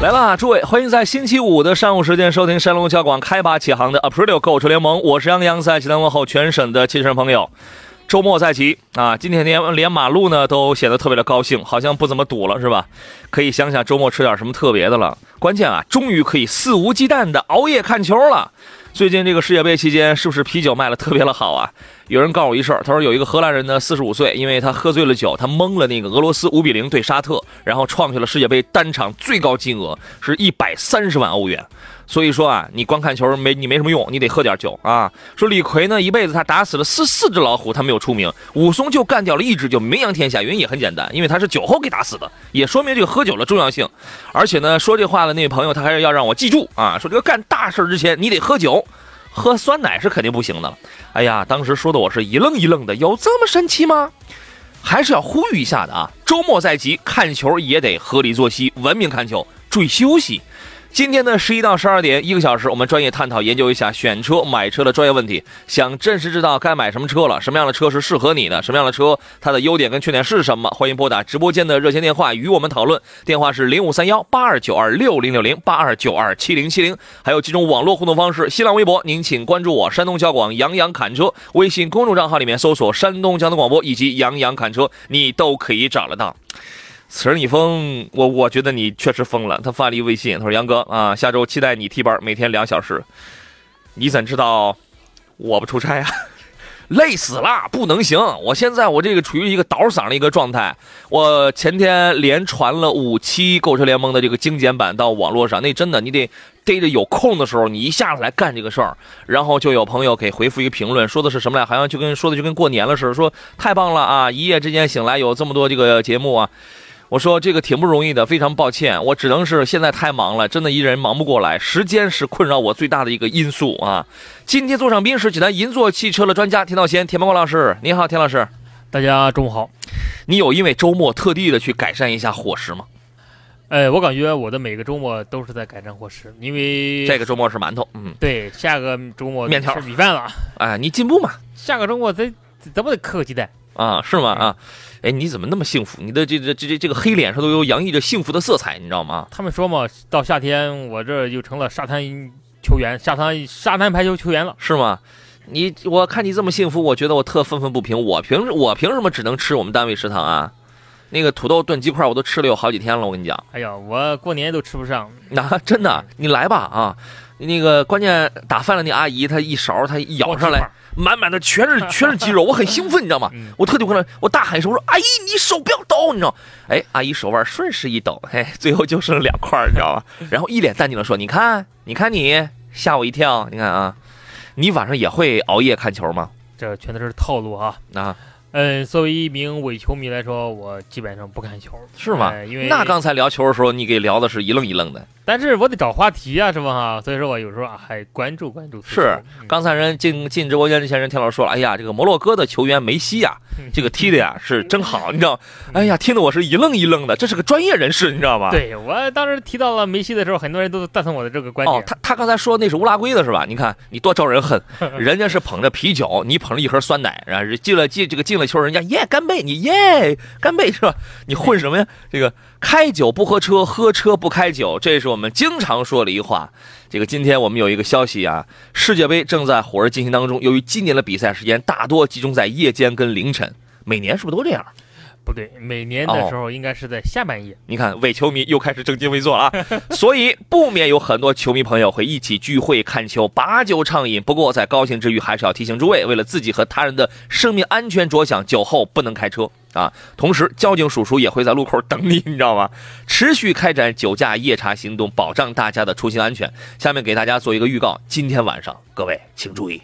来啦，诸位，欢迎在星期五的上午时间收听山龙交广开拔启航的 Aprilio 购车联盟，我是杨洋，在济南问候全省的汽车朋友。周末在即啊，今天连连马路呢都显得特别的高兴，好像不怎么堵了，是吧？可以想想周末吃点什么特别的了。关键啊，终于可以肆无忌惮的熬夜看球了。最近这个世界杯期间，是不是啤酒卖的特别的好啊？有人告诉我一事儿，他说有一个荷兰人呢，四十五岁，因为他喝醉了酒，他蒙了那个俄罗斯五比零对沙特，然后创下了世界杯单场最高金额，是一百三十万欧元。所以说啊，你光看球没你没什么用，你得喝点酒啊。说李逵呢，一辈子他打死了四四只老虎，他没有出名；武松就干掉了一只，就名扬天下。原因也很简单，因为他是酒后给打死的，也说明这个喝酒的重要性。而且呢，说这话的那位朋友，他还是要让我记住啊，说这个干大事之前你得喝酒，喝酸奶是肯定不行的。哎呀，当时说的我是一愣一愣的，有这么神奇吗？还是要呼吁一下的啊，周末在即，看球也得合理作息，文明看球，注意休息。今天的十一到十二点，一个小时，我们专业探讨研究一下选车、买车的专业问题。想正式知道该买什么车了，什么样的车是适合你的，什么样的车它的优点跟缺点是什么？欢迎拨打直播间的热线电话与我们讨论，电话是零五三幺八二九二六零六零八二九二七零七零。还有几种网络互动方式，新浪微博您请关注我山东交广杨洋侃车，微信公众账号里面搜索山东交通广播以及杨洋侃车，你都可以找得到。此人已疯，我我觉得你确实疯了。他发了一微信，他说：“杨哥啊，下周期待你替班，每天两小时。你怎知道我不出差啊？累死了，不能行。我现在我这个处于一个倒嗓的一个状态。我前天连传了五期购车联盟的这个精简版到网络上，那真的你得逮着有空的时候，你一下子来干这个事儿。然后就有朋友给回复一个评论，说的是什么来？好像就跟说的就跟过年了似的，说太棒了啊！一夜之间醒来有这么多这个节目啊。”我说这个挺不容易的，非常抱歉，我只能是现在太忙了，真的一人忙不过来，时间是困扰我最大的一个因素啊。今天坐上宾是济南银座汽车的专家田道贤、田茂光老师，你好，田老师，大家中午好。你有因为周末特地的去改善一下伙食吗？哎，我感觉我的每个周末都是在改善伙食，因为这个周末是馒头，嗯，对，下个周末面条、米饭了。哎，你进步嘛？下个周末咱咱不得磕个鸡蛋啊？是吗？啊？哎，你怎么那么幸福？你的这这这这这个黑脸上都有洋溢着幸福的色彩，你知道吗？他们说嘛，到夏天我这就成了沙滩球员，沙滩沙滩排球球员了，是吗？你我看你这么幸福，我觉得我特愤愤不平。我凭我凭什么只能吃我们单位食堂啊？那个土豆炖鸡块我都吃了有好几天了，我跟你讲。哎呀，我过年都吃不上。那真的，你来吧啊！那个关键打饭的那阿姨，她一勺她一舀上来。满满的全是 全是鸡肉，我很兴奋，你知道吗？我特地过来，我大喊一声，我说：“阿姨，你手不要抖，你知道？”哎，阿姨手腕顺势一抖，嘿，最后就剩两块，你知道吧？然后一脸淡定的说：“你看，你看你，吓我一跳，你看啊，你晚上也会熬夜看球吗？”这全都是套路啊！啊。嗯，作为一名伪球迷来说，我基本上不看球，是吗？因为那刚才聊球的时候，你给聊的是一愣一愣的。但是我得找话题啊，是吧？哈，所以说我有时候啊还关注关注。是，刚才人进进直播间之前，人田老师说了，哎呀，这个摩洛哥的球员梅西呀，这个踢的呀 是真好，你知道？哎呀，听得我是一愣一愣的，这是个专业人士，你知道吗？对我当时提到了梅西的时候，很多人都赞同我的这个观点。哦，他他刚才说那是乌拉圭的是吧？你看你多招人恨，人家是捧着啤酒，你捧着一盒酸奶，然后进了进这个进了球，人家耶干杯，你耶干杯是吧？你混什么呀？这个。开酒不喝车，喝车不开酒，这是我们经常说的一话。这个今天我们有一个消息啊，世界杯正在火热进行当中。由于今年的比赛时间大多集中在夜间跟凌晨，每年是不是都这样？不对，每年的时候应该是在下半夜。你看，伪球迷又开始正襟危坐了，所以不免有很多球迷朋友会一起聚会看球，把酒畅饮。不过在高兴之余，还是要提醒诸位，为了自己和他人的生命安全着想，酒后不能开车。啊，同时交警叔叔也会在路口等你，你知道吗？持续开展酒驾夜查行动，保障大家的出行安全。下面给大家做一个预告，今天晚上各位请注意，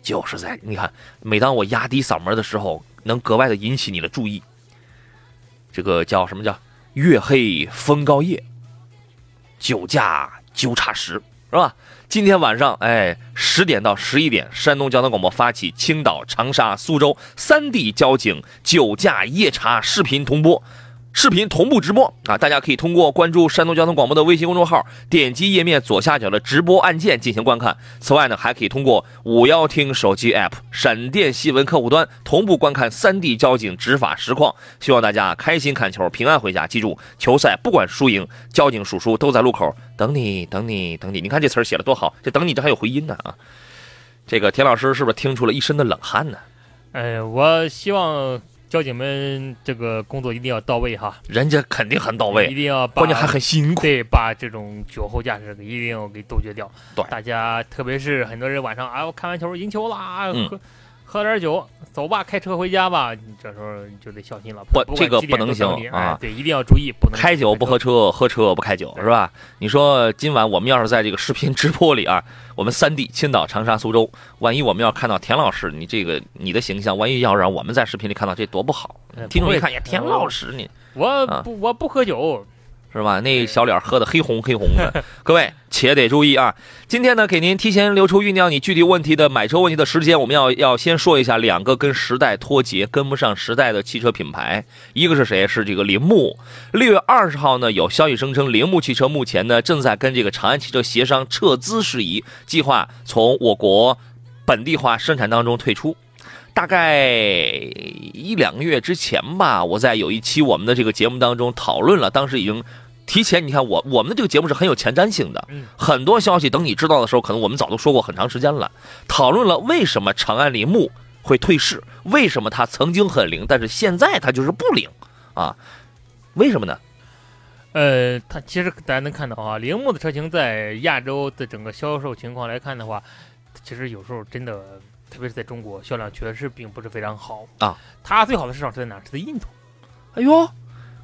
就是在你看，每当我压低嗓门的时候，能格外的引起你的注意。这个叫什么叫月黑风高夜，酒驾纠察时，是吧？今天晚上，哎，十点到十一点，山东交通广播发起青岛、长沙、苏州三地交警酒驾夜查视频同播。视频同步直播啊！大家可以通过关注山东交通广播的微信公众号，点击页面左下角的直播按键进行观看。此外呢，还可以通过五幺听手机 app、闪电新闻客户端同步观看三 D 交警执法实况。希望大家开心看球，平安回家。记住，球赛不管输赢，交警叔叔都在路口等你，等你，等你。你看这词儿写的多好，这等你这还有回音呢啊！这个田老师是不是听出了一身的冷汗呢？哎，我希望。交警们这个工作一定要到位哈，人家肯定很到位，一定要关键还很辛苦，对，把这种酒后驾驶一定要给杜绝掉。对，大家特别是很多人晚上啊，我看完球赢球啦，喝喝点酒，走吧，开车回家吧，你这时候就得小心了。不，这个不能行啊，对，一定要注意，不能开酒不喝车，喝车不开酒，是吧？你说今晚我们要是在这个视频直播里啊。我们三地青岛、长沙、苏州，万一我们要看到田老师，你这个你的形象，万一要让我们在视频里看到，这多不好！听众一看，呀，田老师你，我不我不喝酒。是吧？那小脸喝的黑红黑红的，各位且得注意啊！今天呢，给您提前留出酝酿你具体问题的买车问题的时间，我们要要先说一下两个跟时代脱节、跟不上时代的汽车品牌。一个是谁？是这个铃木。六月二十号呢，有消息声称，铃木汽车目前呢正在跟这个长安汽车协商撤资事宜，计划从我国本地化生产当中退出。大概一两个月之前吧，我在有一期我们的这个节目当中讨论了，当时已经提前，你看我我们的这个节目是很有前瞻性的，很多消息等你知道的时候，可能我们早都说过很长时间了。讨论了为什么长安铃木会退市，为什么它曾经很灵，但是现在它就是不灵啊？为什么呢？呃，它其实大家能看到啊，铃木的车型在亚洲的整个销售情况来看的话，其实有时候真的。特别是在中国，销量确实并不是非常好啊。它最好的市场是在哪？是在印度。哎呦，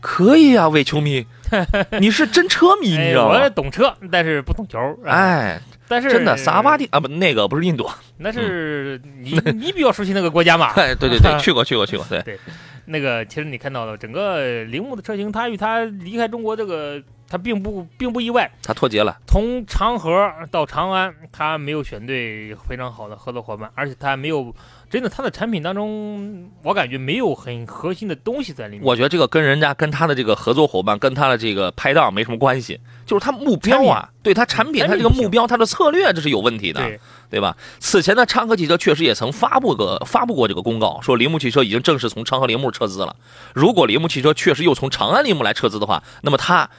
可以啊，伪球迷，你是真车迷，你知道吗？我懂车，但是不懂球。哎，但是真的萨瓦迪啊，不，那个不是印度，那是你你比较熟悉那个国家嘛？对对对，去过去过去过，对对。那个其实你看到了整个铃木的车型，它与它离开中国这个。它并不并不意外，他脱节了。从长河到长安，他没有选对非常好的合作伙伴，而且他没有真的，他的产品当中，我感觉没有很核心的东西在里面。我觉得这个跟人家跟他的这个合作伙伴跟他的这个拍档没什么关系，就是他目标啊，对他产品他这个目标他的策略这是有问题的，对吧？此前的昌河汽车确实也曾发布个发布过这个公告，说铃木汽车已经正式从昌河铃木撤资了。如果铃木汽车确实又从长安铃木来撤资的话，那么它。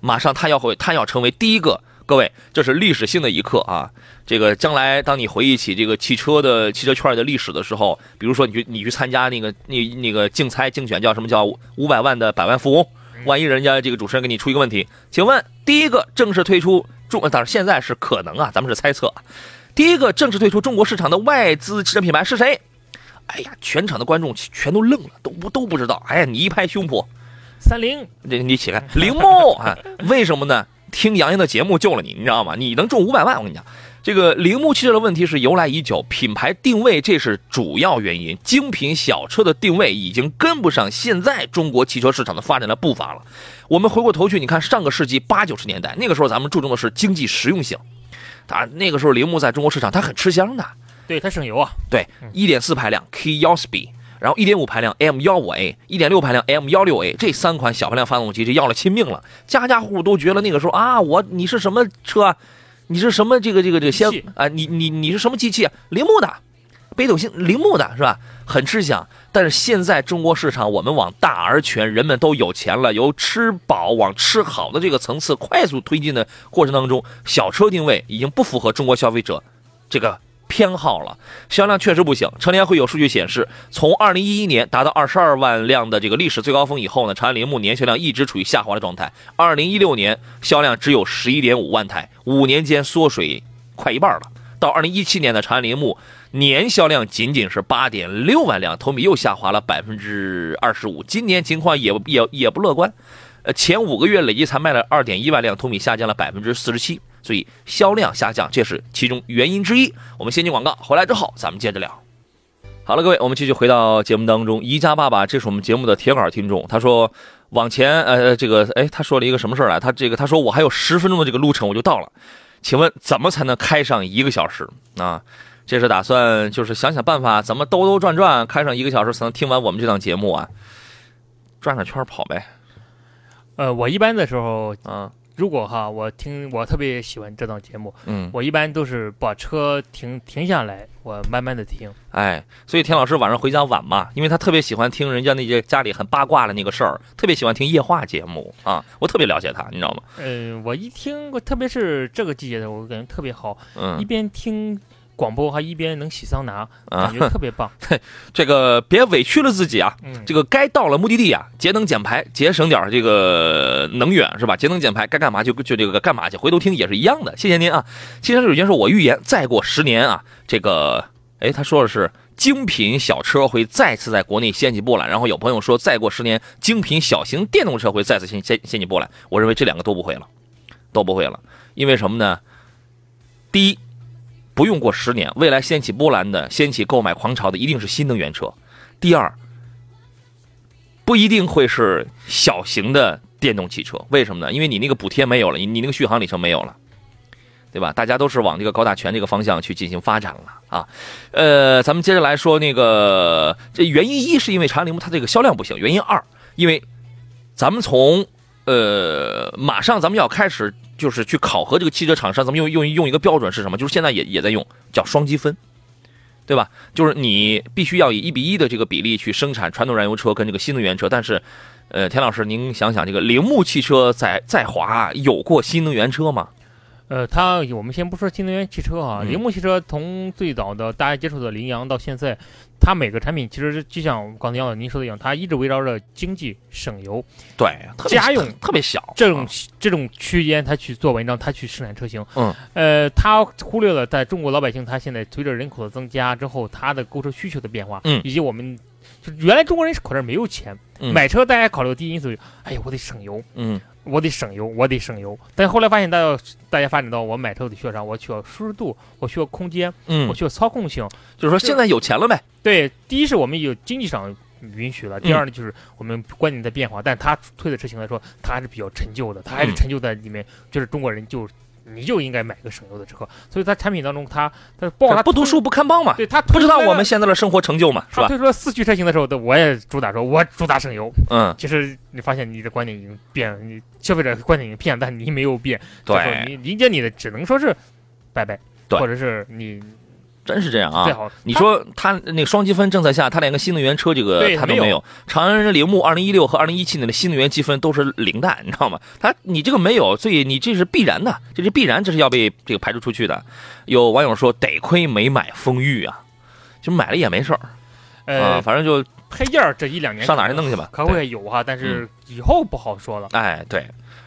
马上他要会，他要成为第一个。各位，这是历史性的一刻啊！这个将来，当你回忆起这个汽车的汽车圈的历史的时候，比如说你去你去参加那个那那个竞猜竞选，叫什么叫五百万的百万富翁？万一人家这个主持人给你出一个问题，请问第一个正式退出中，当然现在是可能啊，咱们是猜测。第一个正式退出中国市场的外资汽车品牌是谁？哎呀，全场的观众全都愣了，都不都不知道。哎呀，你一拍胸脯。三菱，你你起来，铃木啊？为什么呢？听杨洋的节目救了你，你知道吗？你能中五百万，我跟你讲，这个铃木汽车的问题是由来已久，品牌定位这是主要原因，精品小车的定位已经跟不上现在中国汽车市场的发展的步伐了。我们回过头去，你看上个世纪八九十年代，那个时候咱们注重的是经济实用性，当然那个时候铃木在中国市场它很吃香的，对，它省油啊，对，一点四排量 K 幺 Speed。然后一点五排量 M 幺五 A，一点六排量 M 幺六 A，这三款小排量发动机，就要了亲命了。家家户户都觉得那个时候啊，我你是什么车？你是什么这个这个这个先啊？你你你是什么机器？铃木的，北斗星铃木的是吧？很吃香。但是现在中国市场，我们往大而全，人们都有钱了，由吃饱往吃好的这个层次快速推进的过程当中，小车定位已经不符合中国消费者这个。偏好了，销量确实不行。车联会有数据显示，从二零一一年达到二十二万辆的这个历史最高峰以后呢，长安铃木年销量一直处于下滑的状态。二零一六年销量只有十一点五万台，五年间缩水快一半了。到二零一七年的长安铃木年销量仅仅是八点六万辆，同比又下滑了百分之二十五。今年情况也也也不乐观，呃，前五个月累计才卖了二点一万辆，同比下降了百分之四十七。所以销量下降，这是其中原因之一。我们先进广告，回来之后咱们接着聊。好了，各位，我们继续回到节目当中。宜家爸爸，这是我们节目的铁杆听众，他说往前，呃，这个，哎，他说了一个什么事儿来？他这个他说我还有十分钟的这个路程我就到了，请问怎么才能开上一个小时啊？这是打算就是想想办法，怎么兜兜转转开上一个小时才能听完我们这档节目啊？转转圈跑呗。呃，我一般的时候，啊，如果哈，我听我特别喜欢这档节目，嗯，我一般都是把车停停下来，我慢慢的听。哎，所以田老师晚上回家晚嘛，因为他特别喜欢听人家那些家里很八卦的那个事儿，特别喜欢听夜话节目啊。我特别了解他，你知道吗？嗯，我一听，特别是这个季节的，我感觉特别好，嗯一嗯，边听广播还一边能洗桑拿，啊感觉特别棒。这个别委屈了自己啊。嗯，这个该到了目的地啊，节能减排，节省点这个能源是吧？节能减排，该干嘛就就这个干嘛去，回头听也是一样的。谢谢您啊。汽车有件说，我预言再过十年啊，这个哎，他说的是精品小车会再次在国内掀起波澜。然后有朋友说，再过十年，精品小型电动车会再次掀掀掀起波澜。我认为这两个都不会了，都不会了，因为什么呢？第一，不用过十年，未来掀起波澜的、掀起购买狂潮的一定是新能源车。第二，不一定会是小型的电动汽车，为什么呢？因为你那个补贴没有了，你你那个续航里程没有了，对吧？大家都是往这个高大全这个方向去进行发展了啊。呃，咱们接着来说那个，这原因一是因为长安铃木它这个销量不行，原因二，因为咱们从呃马上咱们要开始就是去考核这个汽车厂商，咱们用用用一个标准是什么？就是现在也也在用叫双积分。对吧？就是你必须要以一比一的这个比例去生产传统燃油车跟这个新能源车，但是，呃，田老师，您想想，这个铃木汽车在在华有过新能源车吗？呃，它我们先不说新能源汽车啊，嗯铃木汽车从最早的大家接触的羚羊到现在，它每个产品其实就像刚才杨老您说的一样，它一直围绕着经济、省油对，家用特特别小这种啊这种区间，它去做文章，它去生产车型。嗯，呃，它忽略了在中国老百姓，他现在随着人口的增加之后，他的购车需求的变化，嗯。以及我们就原来中国人口袋没有钱，嗯。买车大家考虑的第一因素，哎呀，我得省油，嗯我得省油，我得省油。但后来发现，大家大家发展到我买车得需要啥？我需要舒适度，我需要空间，嗯我，需要操控性。就是说现在有钱了呗。对，第一是我们有经济上允许了，第嗯二呢就是我们观念在变化，但它推的车型来说，它还是比较陈旧的，它还是嗯陈旧在里面，就是中国人就你就应该买个省油的车，所以它产品当中它它包括它不读书，不看报嘛，对它不知道我们现在的生活成就嘛，是它吧？推出了四驱车型的时候，我也主打说，我主打省油。嗯，其实你发现你的观点已经变了，你消费者观点已经变了，但你没有变。对，你理解你的只能说是拜拜，对或者是你真是这样啊。最好。你说他那个双积分政策下，他连个新能源车这个对没有它都没有。长安铃木二零一六和二零一七年的新能源积分都是零蛋，你知道吗？他你这个没有，所以你这是必然的，这是必然，这是要被这个排除出去的。有网友说，得亏没买风裕啊，就买了也没事儿呃啊，反正就配件这一两年上哪去弄去吧。可对会有哈，但是以后不好说了。哎，对。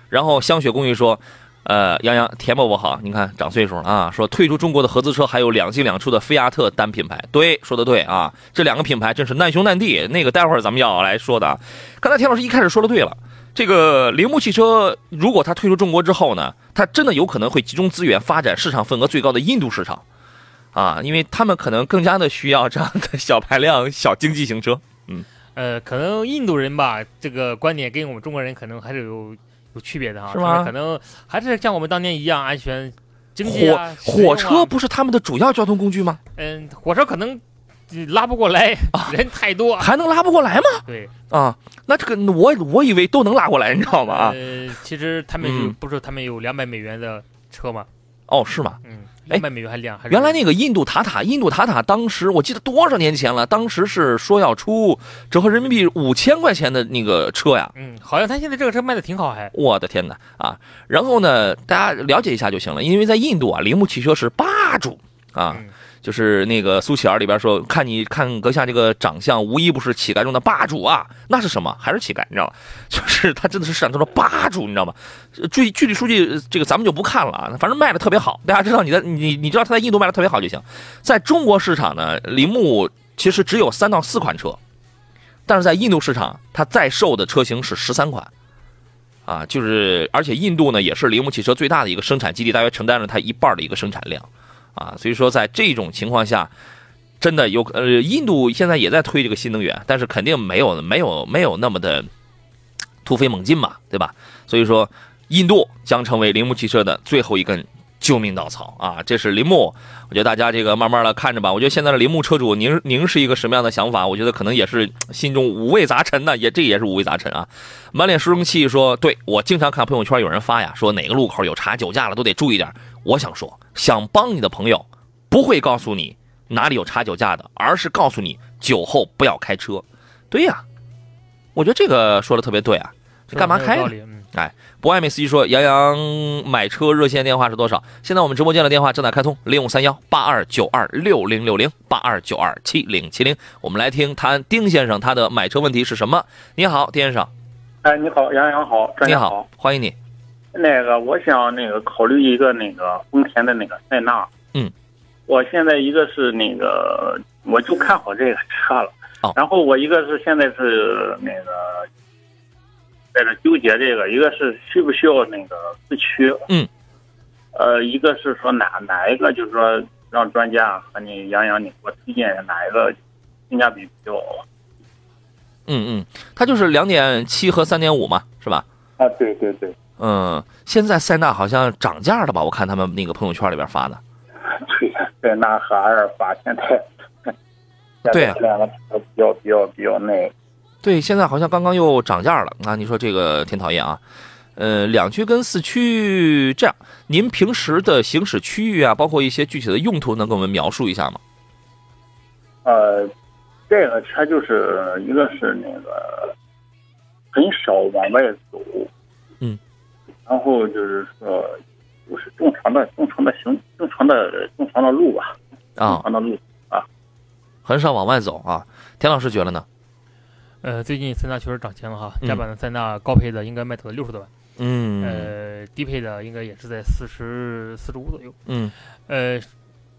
然后香雪公寓说，呃，杨洋田伯伯好，你看长岁数了啊，说退出中国的合资车还有两进两出的菲亚特单品牌，对，说的对啊，这两个品牌真是难兄难弟。那个待会儿咱们要来说的。刚才田老师一开始说的对了，这个铃木汽车如果它退出中国之后呢，它真的有可能会集中资源发展市场份额最高的印度市场，啊，因为他们可能更加的需要这样的小排量、小经济型车。嗯呃，可能印度人吧，这个观点跟我们中国人可能还是有有区别的哈，是吗可能还是像我们当年一样安全、经济火火啊车不是他们的主要交通工具吗？嗯，火车可能呃拉不过来，人太多。还能拉不过来吗？对，啊，那这个我我以为都能拉过来，你知道吗？啊，呃，其实他们嗯不是他们有两百美元的车吗？哦，是吗？嗯，哎两百美元还两还是原来那个印度塔塔，印度塔塔当时我记得多少年前了，当时是说要出折合人民币五千块钱的那个车呀。嗯，好像他现在这个车卖的挺好，还我的天哪啊！然后呢，大家了解一下就行了，因为在印度啊，铃木汽车是霸主啊，嗯就是那个苏乞儿里边说，看你看阁下这个长相，无一不是乞丐中的霸主啊！那是什么？还是乞丐？你知道吗？就是他真的是市场中的霸主，你知道吗？具具体数据这个咱们就不看了啊，反正卖的特别好，大家知道你在你你知道他在印度卖的特别好就行。在中国市场呢，铃木其实只有三到四款车，但是在印度市场，它在售的车型是十三款。啊，就是而且印度呢也是铃木汽车最大的一个生产基地，大约承担了它一半的一个生产量，啊，所以说在这种情况下，真的有呃，印度现在也在推这个新能源，但是肯定没有没有没有那么的突飞猛进嘛，对吧？所以说，印度将成为铃木汽车的最后一根救命稻草啊！这是铃木，我觉得大家这个慢慢的看着吧。我觉得现在的铃木车主，您您是一个什么样的想法？我觉得可能也是心中五味杂陈呢，也这也是五味杂陈啊。满脸书生气说：“对我经常看朋友圈有人发呀，说哪个路口有查酒驾了，都得注意点。”我想说，想帮你的朋友不会告诉你哪里有查酒驾的，而是告诉你酒后不要开车。对呀，我觉得这个说的特别对啊，这干嘛开呢？哎，不爱美司机说：“杨洋买车热线电话是多少？现在我们直播间的电话正在开通，零五三幺八二九二六零六零八二九二七零七零。我们来听谈丁先生他的买车问题是什么？你好，丁先生。哎，你好，杨洋好，你好，欢迎你。那个，我想那个考虑一个那个丰田的那个塞纳。嗯，我现在一个是那个，我就看好这个车了。哦，然后我一个是现在是那个。”在这纠结这个，一个是需不需要那个四驱，嗯，呃，一个是说哪哪一个，就是说让专家和你杨洋，你给我推荐哪一个性价比比较好？嗯嗯，它就是两点七和三点五嘛，是吧？啊，对对对。嗯，现在塞纳好像涨价了吧？我看他们那个朋友圈里边发的。对，塞纳和阿尔法现在，对呀，两个比较比较比较那。对，现在好像刚刚又涨价了啊！你说这个挺讨厌啊。呃，两驱跟四驱这样，您平时的行驶区域啊，包括一些具体的用途，能给我们描述一下吗？呃，这个车就是一个是那个很少往外走，嗯，然后就是说就是正常的正常的行正常的正常的路吧，啊，正常的路啊，很少往外走啊。田老师觉得呢？呃，最近塞纳确实涨钱了哈，加版的塞纳高配的应该卖到了六十多万，嗯，呃，低配的应该也是在四十四十五左右，嗯，呃，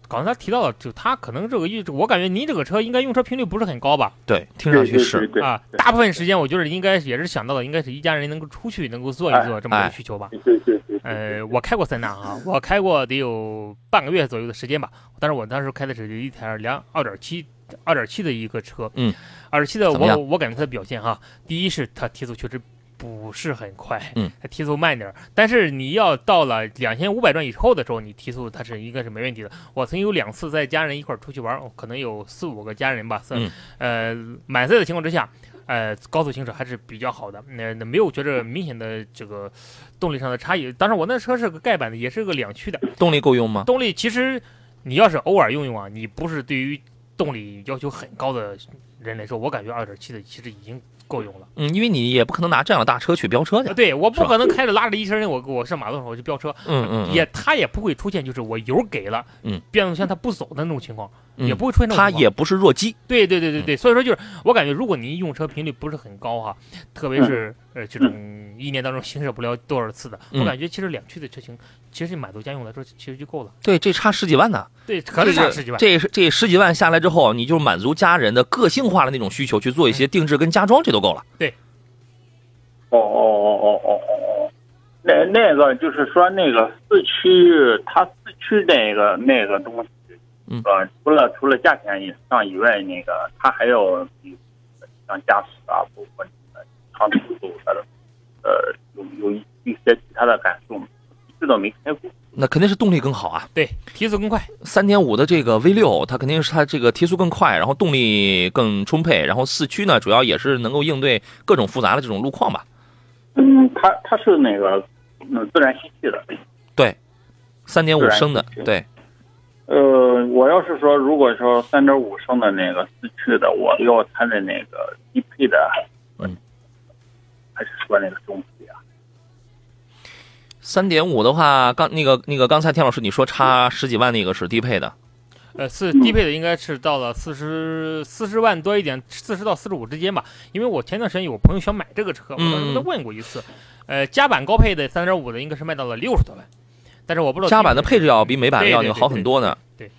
刚才提到了，就它可能这个一，我感觉您这个车应该用车频率不是很高吧？对，听上去是啊，大部分时间我觉得应该也是想到的，应该是一家人能够出去能够坐一坐这么一个需求吧？对对对。呃，我开过塞纳啊，我开过得有半个月左右的时间吧，但是我当时开的是一台两二点七。二点七的一个车，嗯，二点七的我我感觉它的表现哈，第一是它提速确实不是很快，嗯，它提速慢点儿，但是你要到了两千五百转以后的时候，你提速它是应该是没问题的。我曾经有两次在家人一块儿出去玩，可能有四五个家人吧，嗯，呃，满载的情况之下，呃，高速行驶还是比较好的，那那没有觉着明显的这个动力上的差异。当然我那车是个盖板的，也是个两驱的，动力够用吗？动力其实你要是偶尔用用啊，你不是对于动力要求很高的人来说，我感觉二点七的其实已经够用了。嗯，因为你也不可能拿这样的大车去飙车去。对，我不可能开着拉着一车人，我我上马路上我去飙车。嗯嗯。也，它也不会出现就是我油给了，嗯，变速箱它不走的那种情况，也不会出现那种。它也不是弱鸡。对对对对对，所以说就是我感觉，如果您用车频率不是很高哈，特别是呃这种一年当中行驶不了多少次的，我感觉其实两驱的车型。其实满足家用来说，其实就够了。对，这差十几万呢。对，可能差十几万。这是这十几万下来之后，你就满足家人的个性化的那种需求，去做一些定制跟家装，这都够了。对。哦哦哦哦哦哦哦，那那个就是说，那个四驱，它四驱那个那个东西，嗯，呃，除了除了价钱以上以外，那个它还有像驾驶啊，包括长途走的，呃，有有一一些其他的感受。这倒没开过，那肯定是动力更好啊。对，提速更快。三点五的这个 V 六，它肯定是它这个提速更快，然后动力更充沛，然后四驱呢，主要也是能够应对各种复杂的这种路况吧。嗯，它它是那个嗯自然吸气的。对，三点五升的。对。呃，我要是说，如果说三点五升的那个四驱的，我要它的那个低配的，嗯，还是说那个中？三点五的话，刚那个那个刚才田老师你说差十几万那个是低配的，呃，是低配的应该是到了四十四十万多一点，四十到四十五之间吧。因为我前段时间有朋友想买这个车，我当时跟他问过一次，呃，加版高配的三点五的应该是卖到了六十多万，但是我不知道加版的配置要比美版的要要好很多呢。对，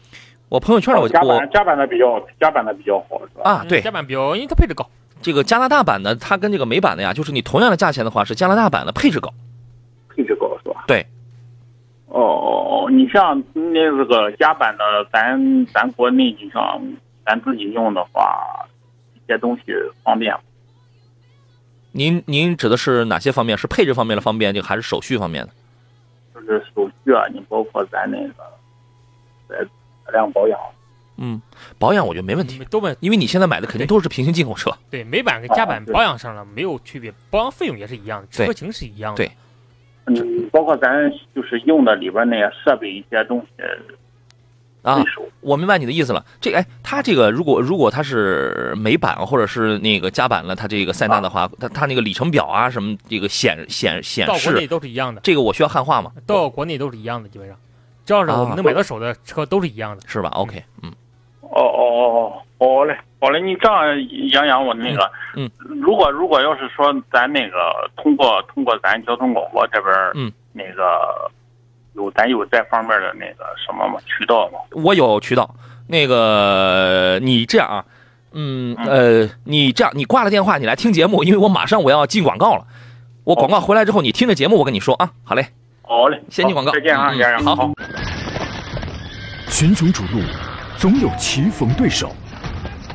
我朋友圈我加版加版的比较加版的比较好是吧？啊，对，加版比较，因为它配置高。这个加拿大版的它跟这个美版的呀，就是你同样的价钱的话，是加拿大版的配置高。配置高？对。哦哦哦，你像那这个加版的，咱咱国内你像咱自己用的话，一些东西方便。您您指的是哪些方面？是配置方面的方便，就还是手续方面的？就是手续啊，你包括咱那个在车辆保养。嗯，保养我觉得没问题，都问，因为你现在买的肯定都是平行进口车。对，美版跟加版保养上了没有区别，保养费用也是一样的，车型是一样的。对，嗯，包括咱就是用的里边那些设备一些东西。啊，我明白你的意思了。这哎，它这个如果如果它是美版或者是那个加版了，它这个塞纳的话，它它那个里程表啊什么这个显显显示，到国内都是一样的。这个我需要汉化吗？到国内都是一样的，基本上，只要是我们能买到手的车都是一样的，是吧？OK，嗯。哦哦哦哦，好嘞，好嘞，你这样杨洋，我那个，嗯，如果如果要是说咱那个通过通过咱交通广播这边，嗯，那个有咱有这方面的那个什么吗？渠道吗？我有渠道，那个你这样啊，嗯呃，你这样你挂了电话，你来听节目，因为我马上我要进广告了，我广告回来之后，你听着节目，我跟你说啊，好嘞，好嘞，先进广告，再见啊，杨洋，好。群雄逐鹿。总有棋逢对手，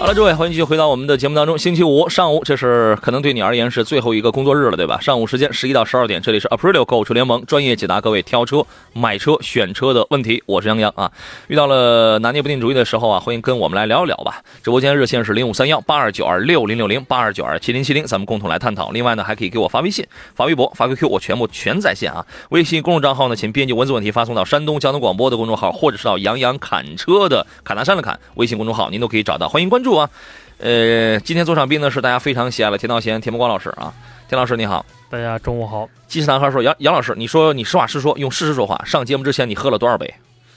好了，诸位，欢迎继续回到我们的节目当中。星期五上午，这是可能对你而言是最后一个工作日了，对吧？上午时间十一到十二点，这里是 Aprilio 购车联盟，专业解答各位挑车、买车、选车的问题。我是杨洋啊。遇到了拿捏不定主意的时候啊，欢迎跟我们来聊一聊吧。直播间热线是零五三幺八二九二六零六零八二九二七零七零，咱们共同来探讨。另外呢，还可以给我发微信、发微博、发 QQ，我全部全在线啊。微信公众账号呢，请编辑文字问题发送到山东交通广播的公众号，或者是到杨洋侃车的侃大山的侃微信公众号，您都可以找到。欢迎关注。啊，呃，今天做场宾呢是大家非常喜爱的田道贤、田伯光老师啊，田老师你好，大家中午好。鸡翅男孩说杨杨老师，你说你实话实说，用事实说话。上节目之前你喝了多少杯？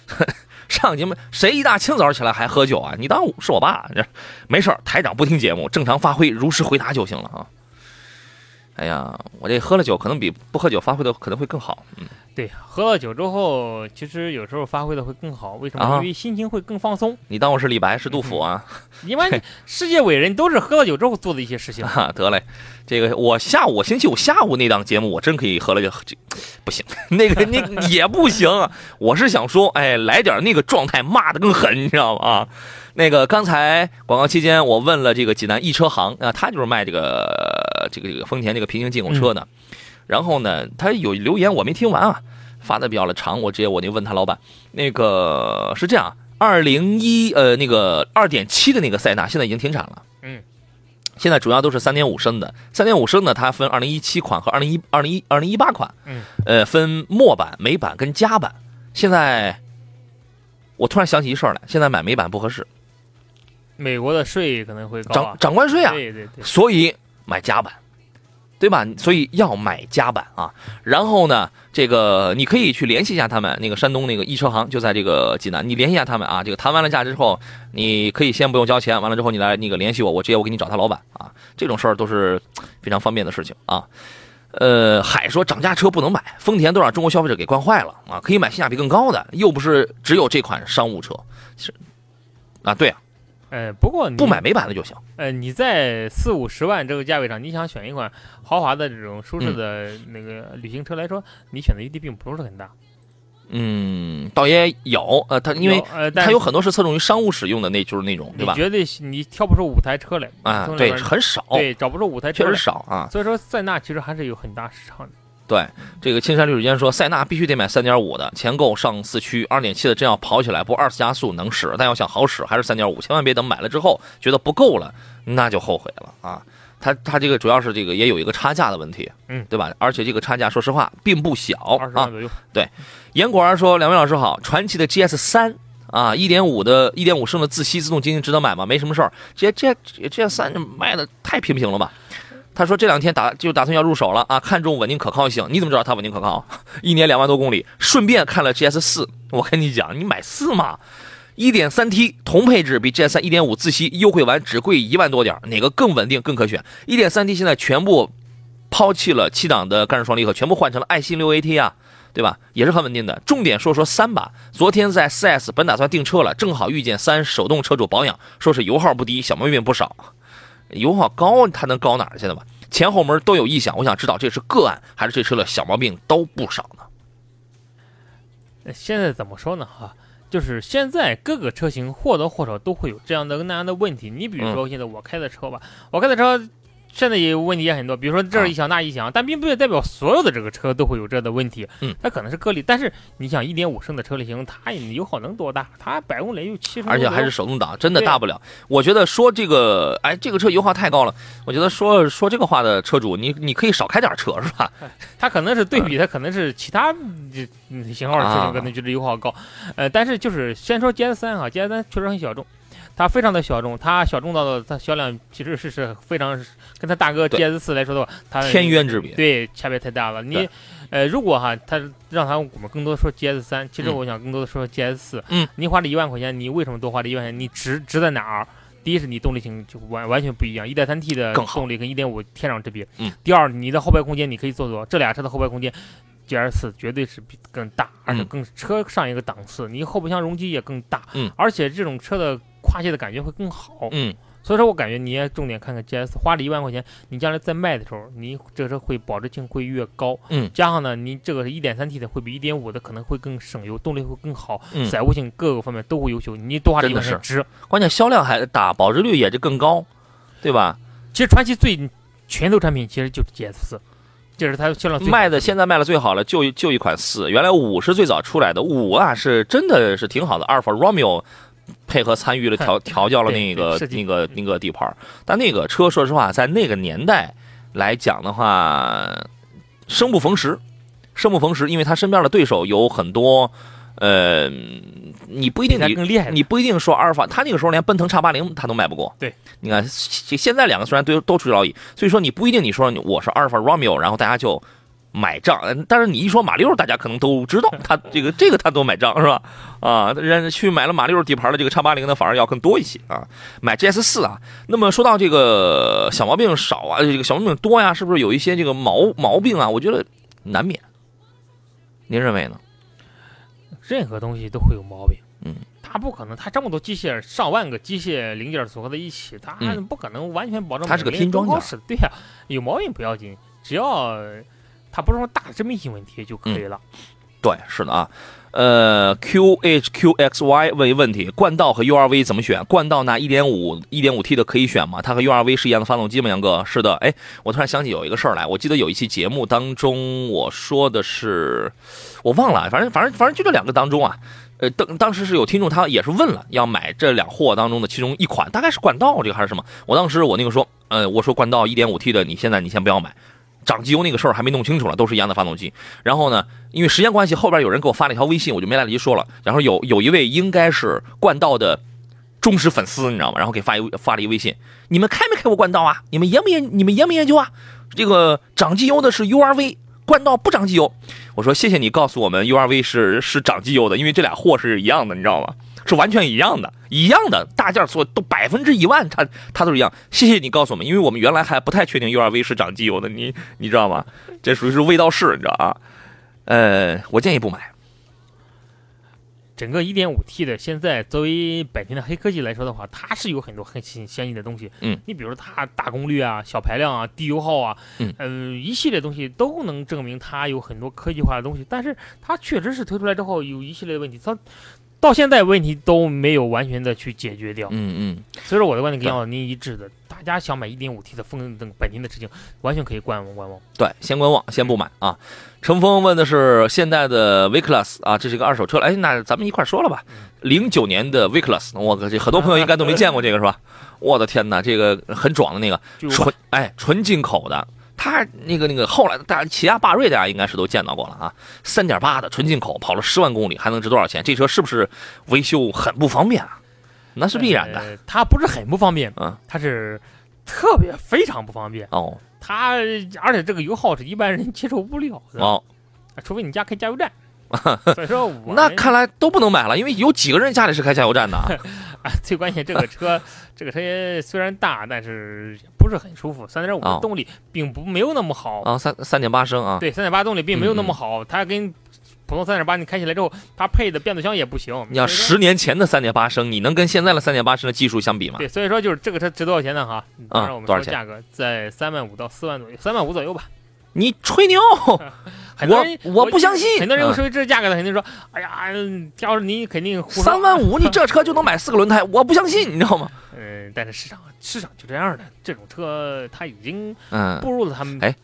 上节目谁一大清早起来还喝酒啊？你当是我爸？没事台长不听节目，正常发挥，如实回答就行了啊。哎呀，我这喝了酒可能比不喝酒发挥的可能会更好。嗯，对，喝了酒之后，其实有时候发挥的会更好。为什么？因为心情会更放松。你当我是李白是杜甫啊？因为世界伟人都是喝了酒之后做的一些事情。啊，得嘞，这个我下午星期五下午那档节目，我真可以喝了就这不行，那个那也不行。我是想说，哎，来点那个状态，骂的更狠，你知道吗？啊。那个刚才广告期间，我问了这个济南易车行啊，他就是卖这个这个这个丰田这个平行进口车的。然后呢，他有留言我没听完啊，发的比较的长，我直接我就问他老板，那个是这样，二零一呃那个二点七的那个塞纳现在已经停产了。嗯，现在主要都是三点五升的，三点五升的它分二零一七款和二零一二零一二零一八款。嗯，呃，分墨版、美版跟加版。现在我突然想起一事儿来，现在买美版不合适。美国的税可能会高，涨涨关税啊，对对对，所以买加版，对吧？所以要买加版啊。然后呢，这个你可以去联系一下他们，那个山东那个易车行就在这个济南，你联系一下他们啊。这个谈完了价之后，你可以先不用交钱，完了之后你来那个联系我，我直接我给你找他老板啊。这种事儿都是非常方便的事情啊。呃，海说涨价车不能买，丰田都让中国消费者给惯坏了啊。可以买性价比更高的，又不是只有这款商务车，是啊，对啊。呃，不过不买美版的就行。呃，你在四五十万这个价位上，你想选一款豪华的这种舒适的那个旅行车来说，你选的余地并不是很大。嗯，倒也有，呃，它因为呃，它有很多是侧重于商务使用的，那就是那种，对吧？绝对你挑不出五台车来啊，对，很少，对，找不出五台车确实少啊。所以说，塞纳其实还是有很大市场的。对，这个青山绿水间说，塞纳必须得买三点五的，钱够上四驱，二点七的真要跑起来，不二次加速能使，但要想好使还是三点五，千万别等买了之后觉得不够了，那就后悔了啊。它它这个主要是这个也有一个差价的问题，嗯，对吧？而且这个差价说实话并不小啊。对，严果儿说，两位老师好，传奇的 GS 三啊，一点五的一点五升的自吸自动精英值得买吗？没什么事儿，这这这三卖的太平平了吧？他说这两天打就打算要入手了啊，看重稳定可靠性。你怎么知道它稳定可靠？一年两万多公里，顺便看了 GS 四。我跟你讲，你买四嘛，一点三 T 同配置比 GS 三一点五自吸优惠完只贵一万多点，哪个更稳定更可选？一点三 T 现在全部抛弃了七档的干式双离合，全部换成了爱信六 AT 啊，对吧？也是很稳定的。重点说说三吧，昨天在 4S 本打算订车了，正好遇见三手动车主保养，说是油耗不低，小毛病不少。油耗高，它能高哪儿去的吧？前后门都有异响，我想知道这是个案还是这车的小毛病都不少呢？现在怎么说呢？哈，就是现在各个车型或多或少都会有这样的那样的问题。你比如说现在我开的车吧，我开的车。现在也有问题也很多，比如说这一响那一响，但并不代表所有的这个车都会有这样的问题。嗯，它可能是个例。但是你想，一点五升的车类型，它油耗能多大？它百公里有七十，而且还是手动挡，真的大不了。我觉得说这个，哎，这个车油耗太高了。我觉得说说这个话的车主，你你可以少开点车，是吧？它可能是对比，它可能是其他型号的车型可能觉得油耗高。呃，但是就是先说 GS 三哈，GS 三确实很小众。它非常的小众，它小众到的它销量其实是是非常跟它大哥 GS 四来说的话，它天渊之别，对，差别太大了。你，呃，如果哈，它让它我们更多说 GS 三，其实我想更多的说 GS 四。嗯，你花了一万块钱，你为什么多花了一万块钱？你值值在哪儿？第一是你动力性就完完全不一样，一点三 T 的动力跟一点五天壤之别。嗯。第二，你的后排空间你可以做做，这俩车的后排空间，GS 四绝对是比更大，而且更车上一个档次。你后备箱容积也更大。嗯。而且这种车的。跨界的感觉会更好，嗯，所以说我感觉你也重点看看 GS，花了一万块钱，你将来再卖的时候，你这个车会保值性会越高，嗯，加上呢，你这个是一点三 T 的，会比一点五的可能会更省油，动力会更好，嗯，载物性各个方面都会优秀，你多花一万块钱值，关键销量还大，保值率也就更高，对吧？其实传祺最拳头产品其实就是 GS 四，这是它销量卖的现在卖的最好了，就就一款四，原来五是最早出来的，五啊是真的是挺好的，阿尔法 Romeo。配合参与了调 调教了那个那个那个底盘，但那个车说实话，在那个年代来讲的话，生不逢时，生不逢时，因为他身边的对手有很多，呃，你不一定你更厉害，你不一定说阿尔法，他那个时候连奔腾叉八零他都卖不过。对，你看现在两个虽然都都出老矣，所以说你不一定你说我是阿尔法 Romeo，然后大家就。买账，但是你一说马六，大家可能都知道，他这个这个他都买账是吧？啊，人去买了马六底盘的这个叉八零的反而要更多一些啊。买 GS 四啊，那么说到这个小毛病少啊，这个小毛病多呀，是不是有一些这个毛毛病啊？我觉得难免。您认为呢？任何东西都会有毛病，嗯，它不可能，它这么多机械，上万个机械零件组合在一起，它不可能完全保证。它是个拼装件，对呀，有毛病不要紧，只要。它不是说大的致命性问题就可以了，对，是的啊，呃，QHQXY 问一问题，冠道和 URV 怎么选？冠道那一点五一点五 T 的可以选吗？它和 URV 是一样的发动机吗？杨哥，是的，哎，我突然想起有一个事儿来，我记得有一期节目当中我说的是，我忘了，反正反正反正就这两个当中啊，呃，当当时是有听众他也是问了要买这两货当中的其中一款，大概是冠道这个还是什么？我当时我那个说，呃，我说冠道一点五 T 的，你现在你先不要买。涨机油那个事儿还没弄清楚了，都是一样的发动机。然后呢，因为时间关系，后边有人给我发了一条微信，我就没来得及说了。然后有有一位应该是冠道的忠实粉丝，你知道吗？然后给发一发了一微信：你们开没开过冠道啊？你们研不研？你们研不研究啊？这个涨机油的是 URV，冠道不涨机油。我说谢谢你告诉我们 URV 是是涨机油的，因为这俩货是一样的，你知道吗？是完全一样的，一样的大件做都百分之一万，它它都是一样。谢谢你告诉我们，因为我们原来还不太确定 URV 是涨机油的，你你知道吗？这属于是味道是，你知道啊？呃，我建议不买。整个 1.5T 的现在作为本田的黑科技来说的话，它是有很多很先先进的东西。嗯，你比如它大功率啊、小排量啊、低油耗啊，嗯，呃，一系列东西都能证明它有很多科技化的东西。但是它确实是推出来之后有一系列问题，它。到现在问题都没有完全的去解决掉，嗯嗯，所以说我的观点跟您一致的，大家想买 1.5T 的风等本田的车型，完全可以观望观望。对，先观望，先不买啊。程峰问的是现代的 V Class 啊，这是一个二手车，哎，那咱们一块说了吧。零九年的 V Class，我这很多朋友应该都没见过这个是吧？我的天哪，这个很壮的那个纯哎纯进口的。它那个那个后来的大起亚霸瑞，大家应该是都见到过了啊，三点八的纯进口，跑了十万公里，还能值多少钱？这车是不是维修很不方便啊？那是必然的。它不是很不方便，啊，它是特别非常不方便。哦它而且这个油耗是一般人接受不了的，哦，除非你家开加油站。所以说我那看来都不能买了，因为有几个人家里是开加油站的？啊，最关键这个车，这个车虽然大，但是不是很舒服。三点五动力并不没有那么好，啊，三三点八升啊，对，三点八动力并没有那嗯么好。它跟普通三点八你开起来之后，它配的变速箱也不行。你要十年前的三点八升，你能跟现在的三点八升的技术相比吗？对，所以说就是这个车值多少钱呢？哈，当然我们多少钱说价格在三万五到四万左右，三万五左右吧。你吹牛，很多人我我不相信嗯很多人说这价格的肯定说，哎呀，嗯要是你肯定三万五，你这车就能买四个轮胎，我不相信，你知道吗？嗯，但是市场市场就这样的，这种车它已经嗯，步入了他们，哎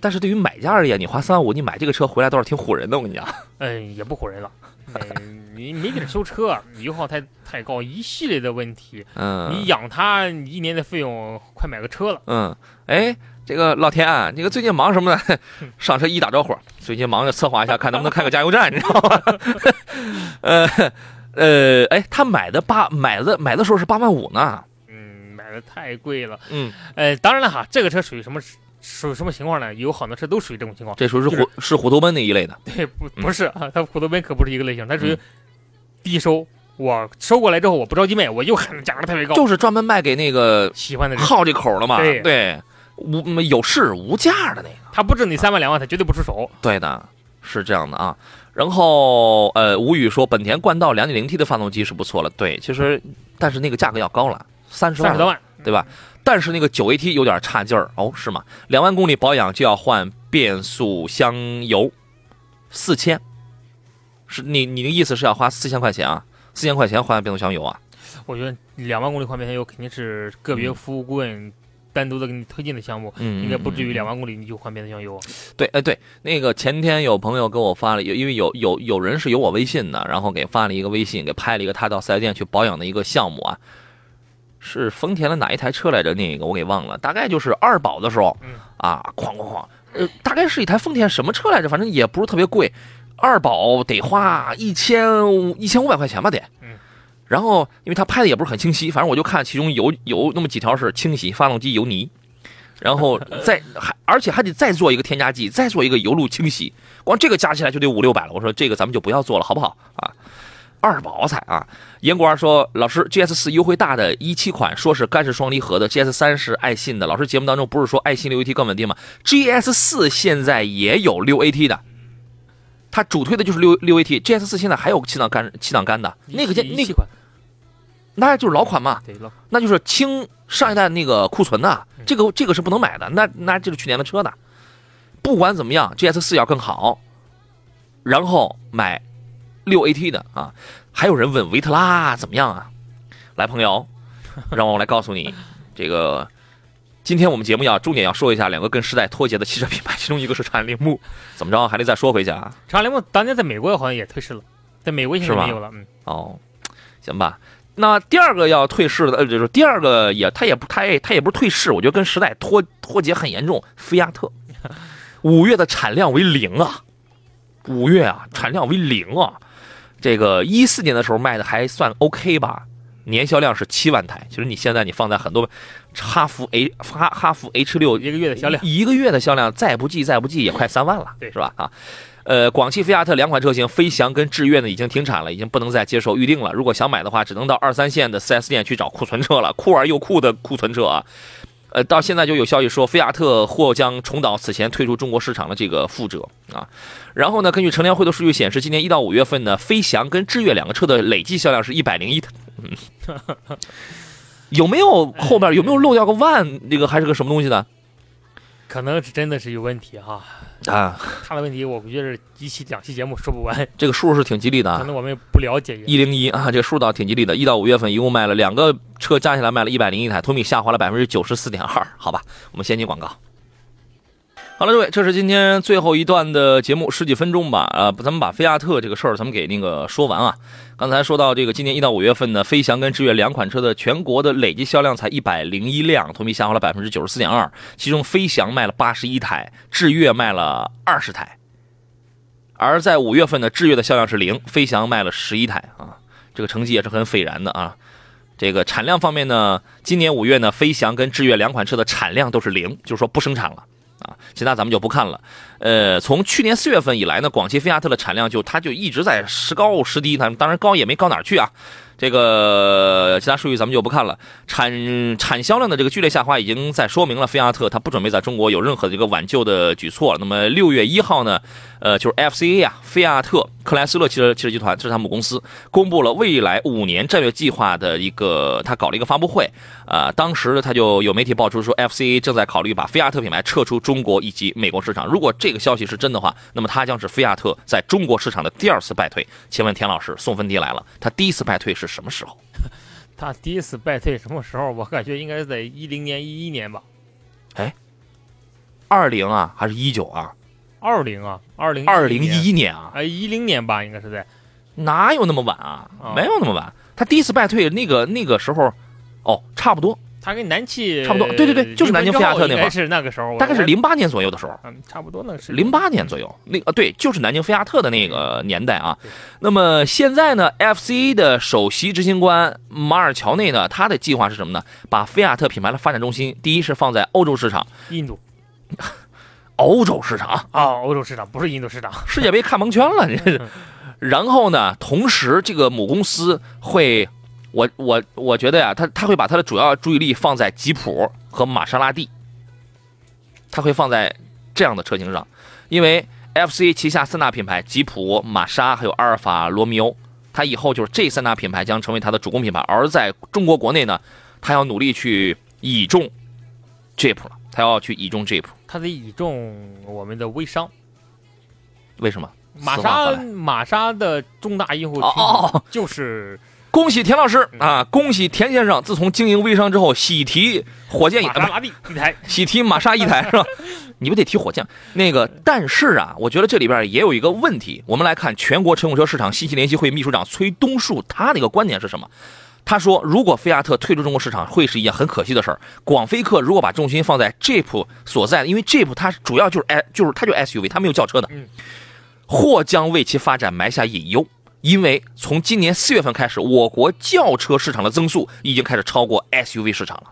但是对于买家而言，你花三万五，你买这个车回来倒是挺唬人的，我跟你讲。嗯，也不唬人了。嗯，你没地儿修车，油耗太太高，一系列的问题。你嗯养它，你一年的费用快买个车了。嗯，哎，这个老田啊，这个最近忙什么呢？上车一打招呼，最近忙着策划一下，看能不能开个加油站，你知道吗？呃呃，哎，他买的八买的买的时候是八万五呢。嗯，买的太贵了。嗯，呃，当然了哈，这个车属于什么属于什么情况呢？有好多车都属于这种情况。这属于是就是虎是虎头奔那一类的。对，不不是啊，它虎头奔可不是一个类型，它属于低收。我收过来之后，我不着急卖，我又喊价格特别高，就是专门卖给那个喜欢的人。好这口的嘛。对对，无有市无价的那个。他不值你三万两万，他绝对不出手。对的，是这样的啊。然后呃，吴宇说本田冠道 2.0T 的发动机是不错了，对，其实但是那个价格要高了，三十万三十多万，对吧？但是那个 9AT 有点差劲儿哦，是吗？两万公里保养就要换变速箱油，四千，是你你的意思是要花四千块钱啊？四千块钱换变速箱油啊？我觉得两万公里换变速箱油肯定是个别服务顾问单独的给你推荐的项目，嗯，应该不至于嗯两万公里你就换变速箱油。对，哎对，那个前天有朋友给我发了，有因为有有有人是有我微信的，然后给发了一个微信，给拍了一个他到四 S 店去保养的一个项目啊，是丰田的哪一台车来着？那个我给忘了，大概就是二保的时候嗯，啊，哐哐哐，呃，大概是一台丰田什么车来着？反正也不是特别贵，二保得花一千一千五百块钱吧得。然后，因为他拍的也不是很清晰，反正我就看其中有有那么几条是清洗发动机油泥，然后再还而且还得再做一个添加剂，再做一个油路清洗，光这个加起来就得五六百了。我说这个咱们就不要做了，好不好啊？二宝才啊！严国儿说，老师，GS 四优惠大的一七款，说是干式双离合的，GS 三是爱信的。老师节目当中不是说爱信六 AT 更稳定吗？GS 四现在也有六 AT 的，它主推的就是六六 AT，GS 四现在还有七档干七档干的，那个那个款，那就是老款嘛。那就是清上一代那个库存的，嗯这个这个是不能买的，那那就是去年的车的。不管怎么样，GS 四要更好，然后买六 AT 的啊。还有人问维特拉怎么样啊？来，朋友，让我来告诉你，这个今天我们节目要重点要说一下两个跟时代脱节的汽车品牌，其中一个是长安铃木，怎么着还得再说回去啊？长安铃木当年在美国好像也退市了，在美国现在没有了。嗯，哦，行吧。那第二个要退市的，呃，就是第二个也，它也不，它也，它也不是退市，我觉得跟时代脱脱节很严重。菲亚特五月的产量为零啊，五月啊产量为零啊。这个一四年的时候卖的还算 OK 吧，年销量是七万台。其实你现在你放在很多哈弗 A 哈哈弗 H 六一个月的销量，一个月的销量再不济再不济也快三万了，对是吧？啊，呃，广汽菲亚特两款车型飞翔跟致悦呢已经停产了，已经不能再接受预定了。如果想买的话，只能到二三线的 4S 店去找库存车了，酷而又酷的库存车啊。呃，到现在就有消息说，菲亚特或将重蹈此前退出中国市场的这个覆辙啊。然后呢，根据乘联会的数据显示，今年一到五月份呢，飞翔跟致悦两个车的累计销量是一百零一台。嗯，有没有后面有没有漏掉个万？那个还是个什么东西呢？可能是真的是有问题哈。啊，他的问题，我估计是一期两期节目说不完，这个数是挺吉利的啊，可能我们也不了解。一零一啊，这个数倒挺吉利的。一到五月份一共卖了两个车，加起来卖了一百零一台，同比下滑了百分之九十四点二。好吧，我们先进广告。好了，各位，这是今天最后一段的节目，十几分钟吧。呃，咱们把菲亚特这个事儿，咱们给那个说完啊。刚才说到这个，今年一到五月份呢，飞翔跟致悦两款车的全国的累计销量才一百零一辆，同比下滑了百分之九十四点二。其中飞翔卖了八十一台，致悦卖了二十台。而在五月份呢，致悦的销量是零，飞翔卖了十一台啊，这个成绩也是很斐然的啊。这个产量方面呢，今年五月呢，飞翔跟致悦两款车的产量都是零，就是说不生产了。啊，其他咱们就不看了。呃，从去年四月份以来呢，广汽菲亚特的产量就它就一直在时高时低，它当然高也没高哪儿去啊。这个其他数据咱们就不看了。产产销量的这个剧烈下滑，已经在说明了菲亚特它不准备在中国有任何的一个挽救的举措。那么六月一号呢，呃，就是 FCA 啊，菲亚特克莱斯勒汽车汽车集团，这是他母公司，公布了未来五年战略计划的一个，他搞了一个发布会。啊，当时他就有媒体爆出说，FCA 正在考虑把菲亚特品牌撤出中国以及美国市场。如果这个消息是真的话，那么它将是菲亚特在中国市场的第二次败退。请问田老师，宋芬迪来了，他第一次败退是？是什么时候？他第一次败退什么时候？我感觉应该是在一零年、一一年吧。哎，二零啊，还是一九啊？二零啊，二零二零一一年啊？哎，一零年吧，应该是在。哪有那么晚啊？没有那么晚。他第一次败退那个那个时候，哦，差不多。他跟南汽差不多，对对对，就是南京菲亚特那会儿，是那个时候，大概是零八年左右的时候，嗯，差不多那是零八年左右，那个对，就是南京菲亚特的那个年代啊。那么现在呢，FCA 的首席执行官马尔乔内呢，他的计划是什么呢？把菲亚特品牌的发展中心，第一是放在欧洲市场，印度，欧洲市场啊，欧洲市场不是印度市场，世界杯看蒙圈了，这是。然后呢，同时这个母公司会。我我我觉得呀，他他会把他的主要注意力放在吉普和玛莎拉蒂，他会放在这样的车型上，因为 FCA 旗下三大品牌吉普、玛莎还有阿尔法罗密欧，他以后就是这三大品牌将成为他的主攻品牌。而在中国国内呢，他要努力去倚重 Jeep 了，他要去倚重 Jeep，他得倚重我们的微商。为什么？玛莎玛莎的重大用户群就是。恭喜田老师啊！恭喜田先生，自从经营微商之后，喜提火箭一台，喜提玛莎一台是吧？你不得提火箭那个？但是啊，我觉得这里边也有一个问题。我们来看全国乘用车市场信息联席会秘书长崔东树，他的一个观点是什么？他说，如果菲亚特退出中国市场，会是一件很可惜的事儿。广菲克如果把重心放在 Jeep 所在，因为 Jeep 它主要就是哎，就是它就 SUV，它没有轿车的，或将为其发展埋下隐忧。因为从今年四月份开始，我国轿车市场的增速已经开始超过 SUV 市场了。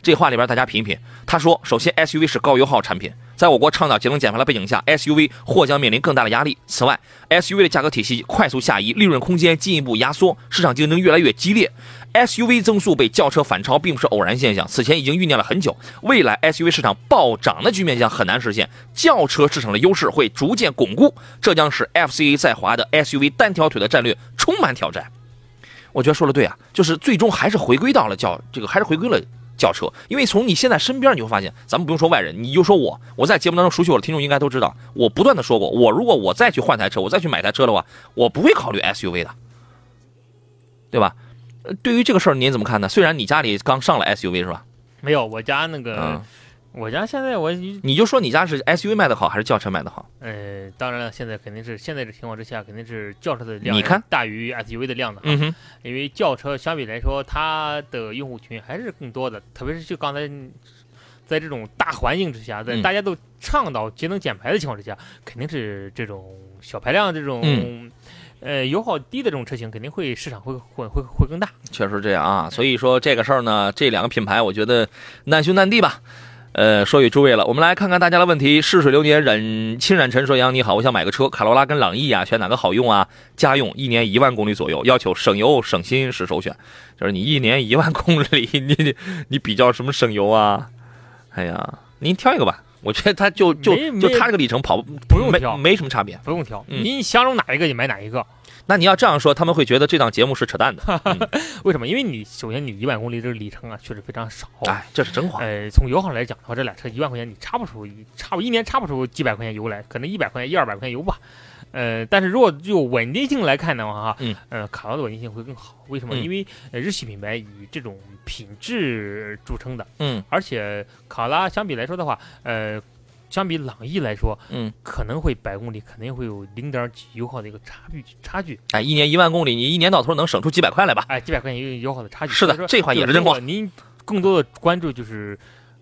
这话里边大家品一品。他说，首先 SUV 是高油耗产品，在我国倡导节能减排的背景下，SUV 或将面临更大的压力。此外，SUV 的价格体系快速下移，利润空间进一步压缩，市场竞争越来越激烈。SUV 增速被轿车反超，并不是偶然现象，此前已经酝酿了很久。未来 SUV 市场暴涨的局面将很难实现，轿车市场的优势会逐渐巩固，这将使 FCA 在华的 SUV 单条腿的战略充满挑战。我觉得说的对啊，就是最终还是回归到了轿这个，还是回归了轿车。因为从你现在身边你会发现，咱们不用说外人，你就说我，我在节目当中熟悉我的听众应该都知道，我不断的说过，我如果我再去换台车，我再去买台车的话，我不会考虑 SUV 的，对吧？对于这个事儿您怎么看呢？虽然你家里刚上了 SUV 是吧？没有，我家那个，我家现在我你就说你家是 SUV 卖的好还是轿车卖的好？呃，当然了，现在肯定是现在这情况之下，肯定是轿车的量你看大于 SUV 的量的。嗯哼，因为轿车相比来说，它的用户群还是更多的，特别是就刚才在这种大环境之下，在大家都倡导节能减排的情况之下，肯定是这种小排量这种。呃，油耗低的这种车型肯定会市场会会会会更大，确实这样啊。所以说这个事儿呢，这两个品牌我觉得难兄难弟吧。呃，说与诸位了，我们来看看大家的问题。逝水流年忍亲染尘说：“杨你好，我想买个车，卡罗拉跟朗逸啊，选哪个好用啊？家用一年一万公里左右，要求省油省心是首选。就是你一年一万公里，你你你比较什么省油啊？哎呀，您挑一个吧。我觉得它就就就它这个里程跑不用挑，没什么差别，不用挑。你相中哪一个你买哪一个。那你要这样说，他们会觉得这档节目是扯淡的。为什么？因为你首先你一万公里这个里程啊，确实非常少。哎，这是真话。呃，从油耗来讲的话，这俩车一万块钱你差不出，差不一年差不出几百块钱油来，可能一百块钱一二百块钱油吧。呃，但是如果就稳定性来看的话，哈，嗯，呃，卡罗的稳定性会更好。为什么？因为日系品牌以这种品质著称的，嗯，而且卡罗拉相比来说的话，呃。相比朗逸来说，嗯，可能会百公里肯定会有零点几油耗的一个差距差距。哎，一年一万公里，你一年到头能省出几百块来吧？哎，几百块钱油耗的差距。是的，这话也是真话。您更多的关注就是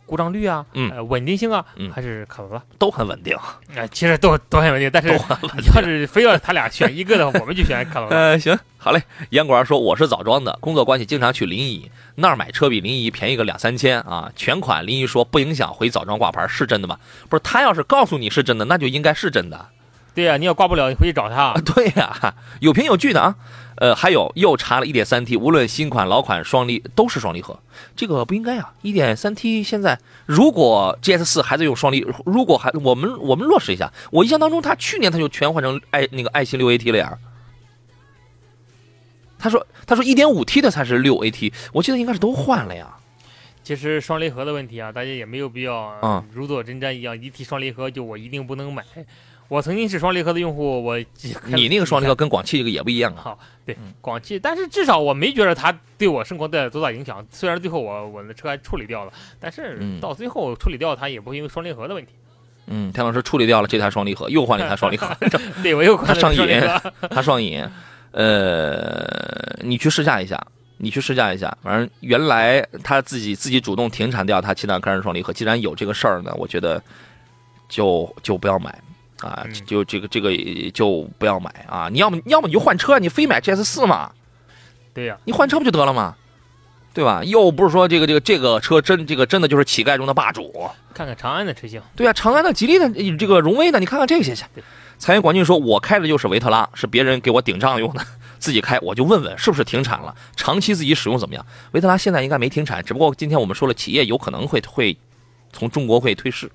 故障率啊，嗯呃，稳定性啊，嗯还是卡罗拉？都很稳定。啊、其实都都很稳定，但是你要是非要他俩选一个的话，我们就选卡罗拉。呃，行，好嘞。严管说我是枣庄的，工作关系经常去临沂，那儿买车比临沂便宜个两三千啊。全款临沂说不影响回枣庄挂牌，是真的吗？不是，他要是告诉你是真的，那就应该是真的。对呀、你要挂不了，你回去找他啊，。对呀、有凭有据的啊。呃，还有又查了一点三 T，无论新款老款双离都是双离合，这个不应该啊。1.3T 现在如果 GS 四还在用双离，如果还我们我们落实一下，我印象当中他去年他就全换成爱那个爱信六 AT 了呀。他说他说一点五 T 的才是六 AT，我记得应该是都换了呀。其实双离合的问题啊，大家也没有必要呃嗯如坐针毡一样，一提双离合就我一定不能买。我曾经是双离合的用户，我你那个双离合跟广汽这个也不一样啊。好，对嗯广汽，但是至少我没觉得它对我生活带来多大影响。虽然最后我我的车还处理掉了，但是嗯到最后处理掉它也不会因为双离合的问题。嗯，田老师处理掉了这台双离合，又换了一台双离合。对我又换了它上双离瘾合。它上瘾，呃，你去试驾一下，你去试驾一下。反正原来他自己自己主动停产掉他七档干式双离合，既然有这个事儿呢，我觉得就就不要买啊，嗯就这个这个就不要买啊。你要么要么你就换车，你非买 GS 四嘛，对呀、你换车不就得了吗？对吧？又不是说这个这个这个车真这个真的就是乞丐中的霸主。看看长安的车型，对啊，长安的、吉利的、这个荣威的，你看看这些去对。财源广进说，我开的就是维特拉，是别人给我顶账用的，自己开我就问问是不是停产了，长期自己使用怎么样？维特拉现在应该没停产，只不过今天我们说了，企业有可能会会从中国会退市。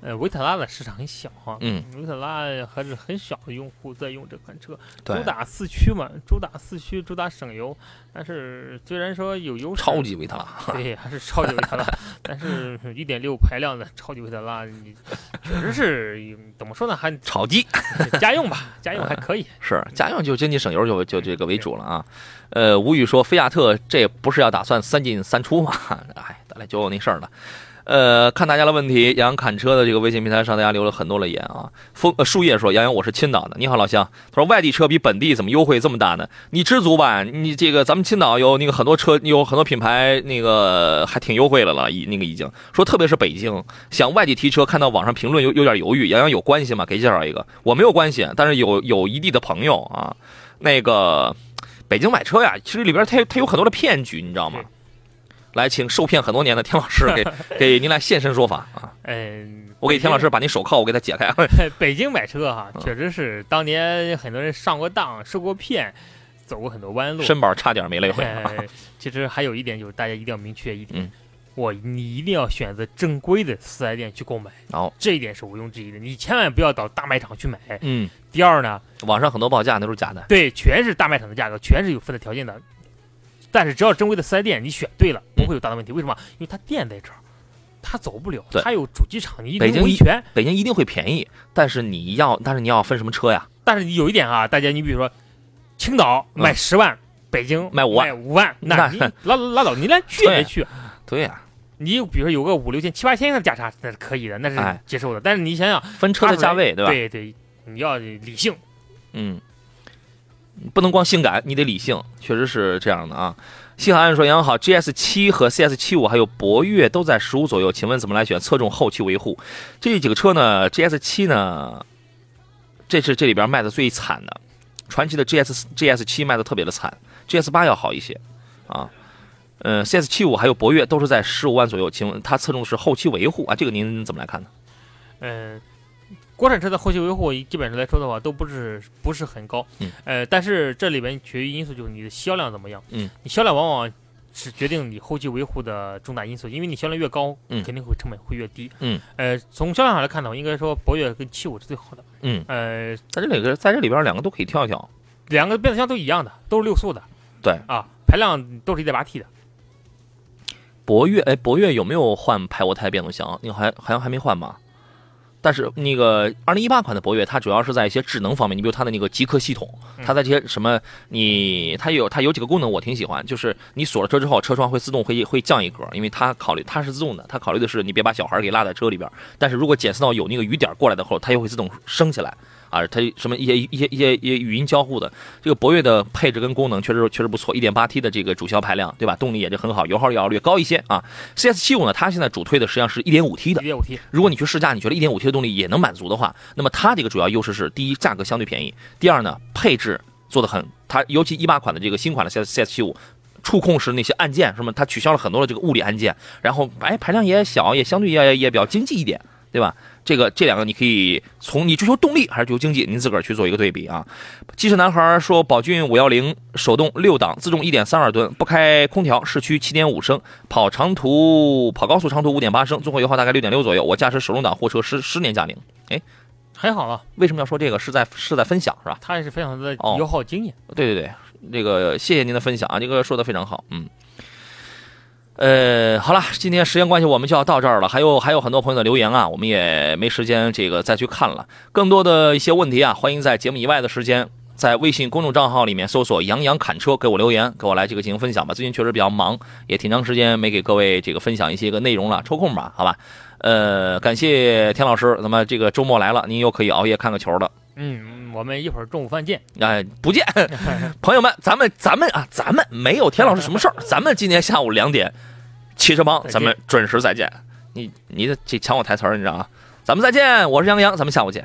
呃，维特拉的市场很小哈，嗯，维特拉还是很小的用户在用这款车，主，打四驱嘛，主打四驱，主打省油，但是虽然说有优势，超级维特拉。对，还是超级维特拉，但是一点六排量的超级维特拉，你确实是怎么说呢，还 炒鸡家用吧，家用还可以。是家用就经济省油就就这个为主了啊。呃，吴宇说，菲亚特这不是要打算三进三出吗？哎，咱俩就有那事儿了。呃，看大家的问题，杨洋侃车的这个微信平台上，大家留了很多的言啊。枫呃树叶说，杨洋我是青岛的，你好老乡。他说外地车比本地怎么优惠这么大呢？你知足吧，你这个咱们青岛有那个很多车，有很多品牌那个还挺优惠的了，已那个已经说，特别是北京，想外地提车，看到网上评论有有点犹豫，杨洋有关系吗？给介绍一个，我没有关系，但是有有一地的朋友啊，那个北京买车呀，其实里边它它有很多的骗局，你知道吗？来，请受骗很多年的田老师给 给您来现身说法啊！嗯，我给田老师把您手铐我给他解开。北京买车哈，嗯确实是当年很多人上过当、受过骗，走过很多弯路。身板差点没了一回。哎，其实还有一点就是大家一定要明确一点，嗯我你一定要选择正规的四 S 店去购买，哦，这一点是毋庸置疑的。你千万不要到大卖场去买。嗯，第二呢，网上很多报价那都是假的。对，全是大卖场的价格，全是有附带条件的。但是只要正规的四 S 店你选对了，不会有大的问题。为什么？因为它店在这儿，它走不了，对它有主机厂，你一北京维权。北京一定会便宜，但是你要，但是你要分什么车呀？但是你有一点啊，大家你比如说，青岛嗯卖十万，北京卖五万卖五万，那那你拉拉倒，你连去也没去。对呀、你比如说有个五六千、七八千的价差，那是可以的，那是哎接受的。但是你想想，分车的价位，对吧？对对，你要理性。嗯，不能光性感，你得理性，确实是这样的啊。西海岸说：“杨好，GS 七和 CS 七五还有博越都在十五左右，请问怎么来选？侧重后期维护。这几个车呢？GS 七呢，这是这里边卖的最惨的，传奇的 GS GS 七卖的特别的惨，GS 八要好一些啊。嗯，CS 七五还有博越都是在十五万左右，请问它侧重是后期维护啊？这个您怎么来看呢？嗯，国产车的后期维护基本上来说的话，都不是不是很高。嗯。呃，但是这里面决于因素就是你的销量怎么样。嗯。你销量往往是决定你后期维护的重大因素，因为你销量越高，嗯肯定会成本会越低。嗯。呃，从销量上来看的话，应该说博越跟七五是最好的。嗯，呃，在这里个在这里边两个都可以挑一挑。两个变速箱都一样的，都是六速的。对。啊，排量都是一点八 T 的。博越，哎，博越有没有换排涡胎变速箱？那个还好像还没换吧？但是那个二零一八款的博越，它主要是在一些智能方面，你比如它的那个极客系统，嗯它在这些什么，你它有它有几个功能我挺喜欢，就是你锁了车之后，车窗会自动会会降一格，因为它考虑它是自动的，它考虑的是你别把小孩给落在车里边。但是如果检测到有那个雨点过来的后，它又会自动升起来啊，它什么一些一些一些一些语音交互的，这个博越的配置跟功能确实确实不错，1.8T 的这个主销排量，对吧？动力也就很好，油耗要略高一些啊。CS75 呢，它现在主推的实际上是一点五 T 的，一点五 T。如果你去试驾，你觉得一点五 T 的动力也能满足的话，那么它这个主要优势是：第一，价格相对便宜；第二呢，配置做的很，它尤其一八款的这个新款的 CS CS75。触控式那些按键什么，它取消了很多的这个物理按键，然后哎排量也小，也相对也也比较经济一点，对吧？这个这两个你可以从你追求动力还是追求经济，您自个儿去做一个对比啊。机车男孩说，宝骏五幺零手动六档自重一点三二吨，不开空调，市区七点五升，跑长途跑高速长途五点八升，综合油耗大概六点六左右。我驾驶手动挡货车十十年驾龄，哎，很好了。为什么要说这个？是在是在分享是吧？他也是分享他的油耗经验。对对对。这个谢谢您的分享啊，这个说的非常好，嗯，呃，好了，今天时间关系，我们就要到这儿了。还有还有很多朋友的留言啊，我们也没时间这个再去看了。更多的一些问题啊，欢迎在节目以外的时间，在微信公众账号里面搜索“杨洋侃车”，给我留言，给我来这个进行分享吧。最近确实比较忙，也挺长时间没给各位这个分享一些个内容了，抽空吧，好吧。呃，感谢田老师，那么这个周末来了，您又可以熬夜看个球了。嗯，我们一会儿中午饭见。哎，不见，朋友们，咱们咱们啊，咱们没有田老师什么事儿，咱们今天下午两点，汽车帮，咱们准时再见。你你的这抢我台词儿，你知道啊？咱们再见，我是杨洋，咱们下午见。